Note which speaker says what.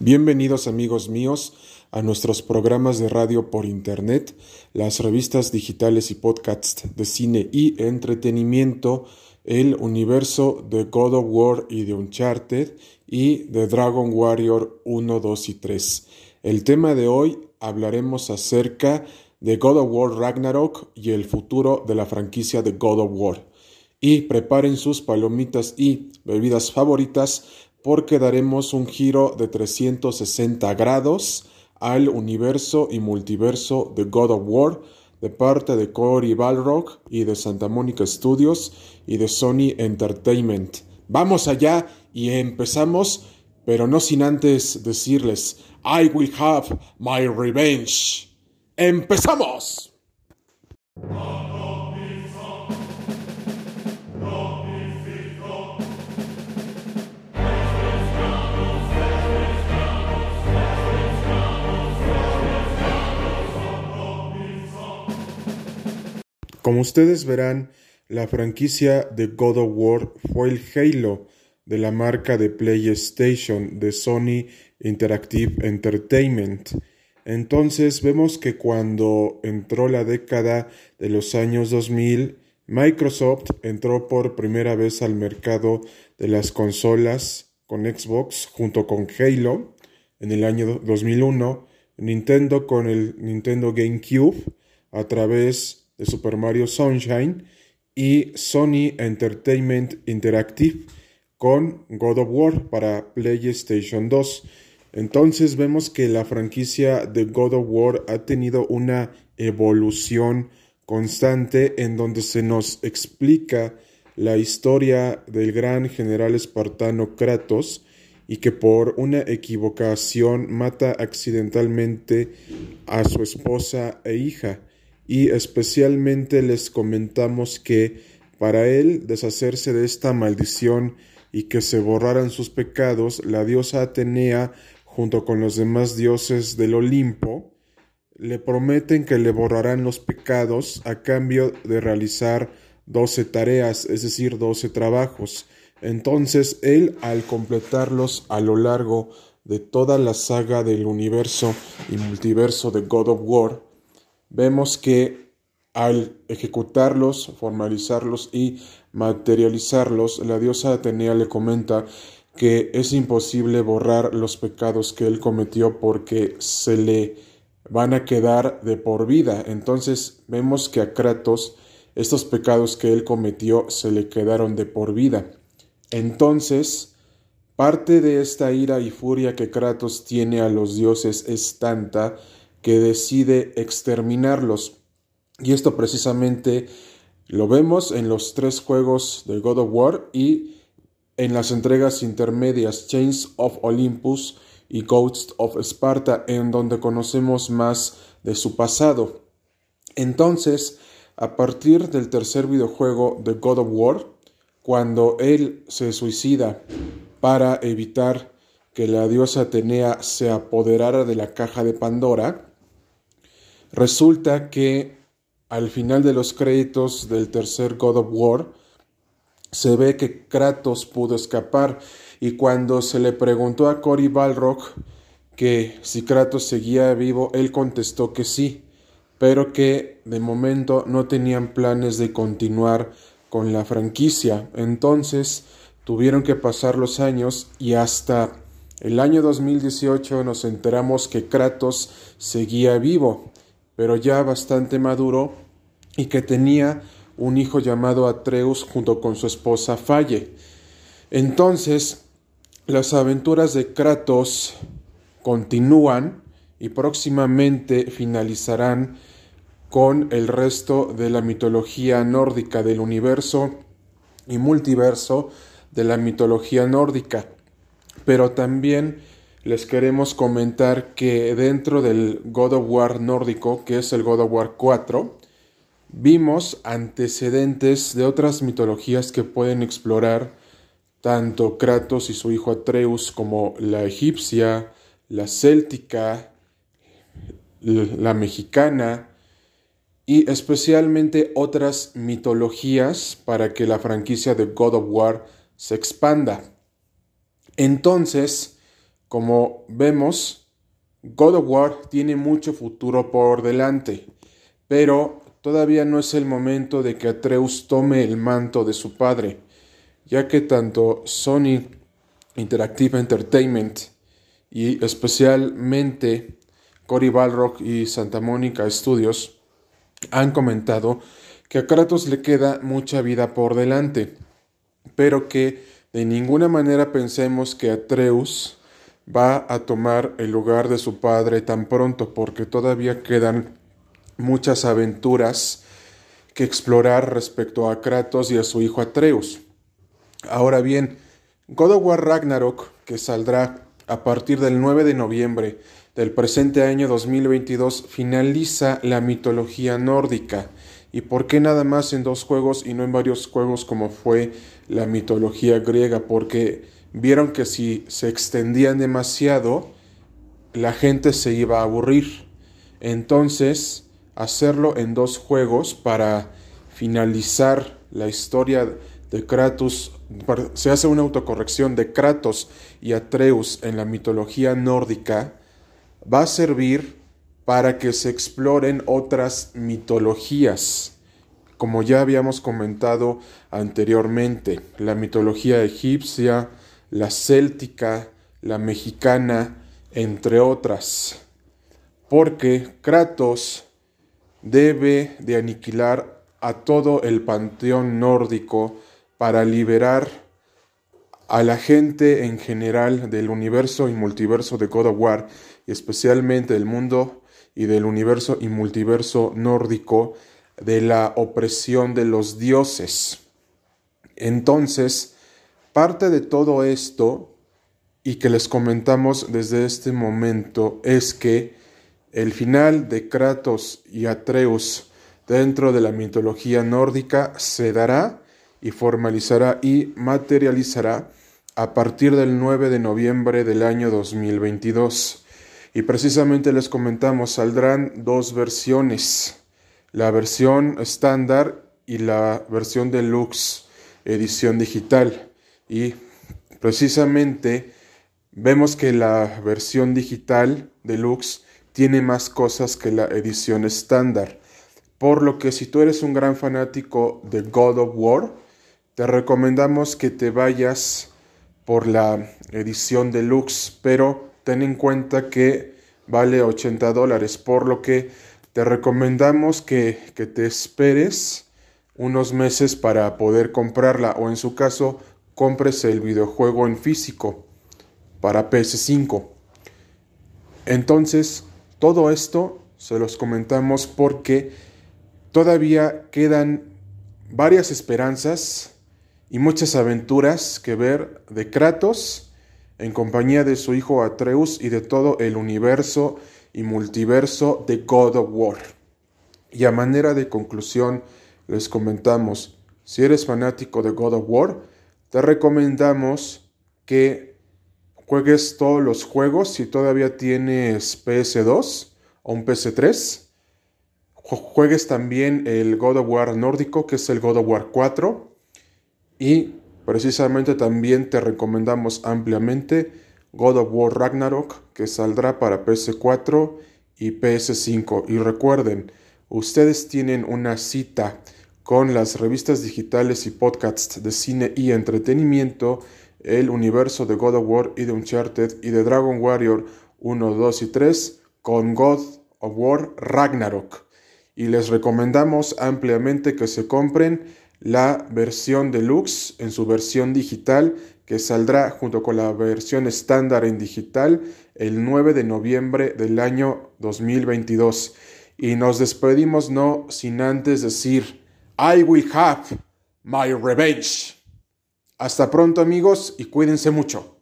Speaker 1: Bienvenidos amigos míos a nuestros programas de radio por internet, las revistas digitales y podcasts de cine y entretenimiento, el universo de God of War y de Uncharted y de Dragon Warrior 1, 2 y 3. El tema de hoy hablaremos acerca de God of War Ragnarok y el futuro de la franquicia de God of War. Y preparen sus palomitas y bebidas favoritas porque daremos un giro de 360 grados al universo y multiverso de God of War de parte de Cory Balrock y de Santa Mónica Studios y de Sony Entertainment. Vamos allá y empezamos, pero no sin antes decirles, I will have my revenge. ¡Empezamos! Como ustedes verán, la franquicia de God of War fue el Halo de la marca de PlayStation de Sony Interactive Entertainment. Entonces vemos que cuando entró la década de los años 2000, Microsoft entró por primera vez al mercado de las consolas con Xbox junto con Halo en el año 2001, Nintendo con el Nintendo GameCube a través de Super Mario Sunshine y Sony Entertainment Interactive con God of War para PlayStation 2. Entonces vemos que la franquicia de God of War ha tenido una evolución constante en donde se nos explica la historia del gran general espartano Kratos y que por una equivocación mata accidentalmente a su esposa e hija y especialmente les comentamos que para él deshacerse de esta maldición y que se borraran sus pecados, la diosa Atenea, junto con los demás dioses del Olimpo, le prometen que le borrarán los pecados a cambio de realizar doce tareas, es decir, doce trabajos. Entonces él, al completarlos a lo largo de toda la saga del universo y multiverso de God of War, vemos que al ejecutarlos, formalizarlos y materializarlos, la diosa Atenea le comenta que es imposible borrar los pecados que él cometió porque se le van a quedar de por vida. Entonces vemos que a Kratos estos pecados que él cometió se le quedaron de por vida. Entonces, parte de esta ira y furia que Kratos tiene a los dioses es tanta que decide exterminarlos. Y esto precisamente lo vemos en los tres juegos de God of War y en las entregas intermedias Chains of Olympus y Ghost of Sparta, en donde conocemos más de su pasado. Entonces, a partir del tercer videojuego de God of War, cuando él se suicida para evitar que la diosa Atenea se apoderara de la caja de Pandora, Resulta que al final de los créditos del tercer God of War se ve que Kratos pudo escapar y cuando se le preguntó a Cory Balrock que si Kratos seguía vivo, él contestó que sí, pero que de momento no tenían planes de continuar con la franquicia. Entonces tuvieron que pasar los años y hasta el año 2018 nos enteramos que Kratos seguía vivo pero ya bastante maduro, y que tenía un hijo llamado Atreus junto con su esposa Falle. Entonces, las aventuras de Kratos continúan y próximamente finalizarán con el resto de la mitología nórdica del universo y multiverso de la mitología nórdica. Pero también les queremos comentar que dentro del God of War nórdico, que es el God of War 4, vimos antecedentes de otras mitologías que pueden explorar tanto Kratos y su hijo Atreus como la egipcia, la céltica, la mexicana y especialmente otras mitologías para que la franquicia de God of War se expanda. Entonces, Como vemos, God of War tiene mucho futuro por delante, pero todavía no es el momento de que Atreus tome el manto de su padre, ya que tanto Sony Interactive Entertainment y especialmente Cory Balrock y Santa Mónica Studios han comentado que a Kratos le queda mucha vida por delante, pero que de ninguna manera pensemos que Atreus va a tomar el lugar de su padre tan pronto, porque todavía quedan muchas aventuras que explorar respecto a Kratos y a su hijo Atreus. Ahora bien, God of War Ragnarok, que saldrá a partir del 9 de noviembre del presente año 2022, finaliza la mitología nórdica. ¿Y por qué nada más en dos juegos y no en varios juegos como fue la mitología griega? Porque vieron que si se extendían demasiado, la gente se iba a aburrir. Entonces, hacerlo en dos juegos para finalizar la historia de Kratos. Se hace una autocorrección de Kratos y Atreus en la mitología nórdica. Va a servir para que se exploren otras mitologías. Como ya habíamos comentado anteriormente, la mitología egipcia, la céltica, la mexicana, entre otras. Porque Kratos debe de aniquilar a todo el panteón nórdico para liberar a la gente en general del universo y multiverso de God of War, y especialmente del mundo y del universo y multiverso nórdico de la opresión de los dioses. Entonces, parte de todo esto y que les comentamos desde este momento es que el final de Kratos y Atreus dentro de la mitología nórdica se dará y formalizará y materializará a partir del 9 de noviembre del año 2022. Y precisamente les comentamos, saldrán dos versiones, la versión estándar y la versión deluxe, edición digital. Y precisamente vemos que la versión digital deluxe tiene más cosas que la edición estándar. Por lo que si tú eres un gran fanático de God of War, te recomendamos que te vayas por la edición deluxe, pero ten en cuenta que vale 80 dólares, por lo que te recomendamos que, que te esperes unos meses para poder comprarla o en su caso compres el videojuego en físico para PS5. Entonces, todo esto se los comentamos porque todavía quedan varias esperanzas y muchas aventuras que ver de Kratos en compañía de su hijo Atreus y de todo el universo y multiverso de God of War. Y a manera de conclusión les comentamos, si eres fanático de God of War, te recomendamos que juegues todos los juegos si todavía tienes PS2 o un PS3. Juegues también el God of War nórdico, que es el God of War 4. Y precisamente también te recomendamos ampliamente God of War Ragnarok, que saldrá para PS4 y PS5. Y recuerden, ustedes tienen una cita con las revistas digitales y podcasts de cine y entretenimiento el universo de God of War y de Uncharted y de Dragon Warrior 1, 2 y 3 con God of War Ragnarok. Y les recomendamos ampliamente que se compren la versión deluxe en su versión digital que saldrá junto con la versión estándar en digital el 9 de noviembre del año 2022. Y nos despedimos no sin antes decir, I will have my revenge. Hasta pronto amigos y cuídense mucho.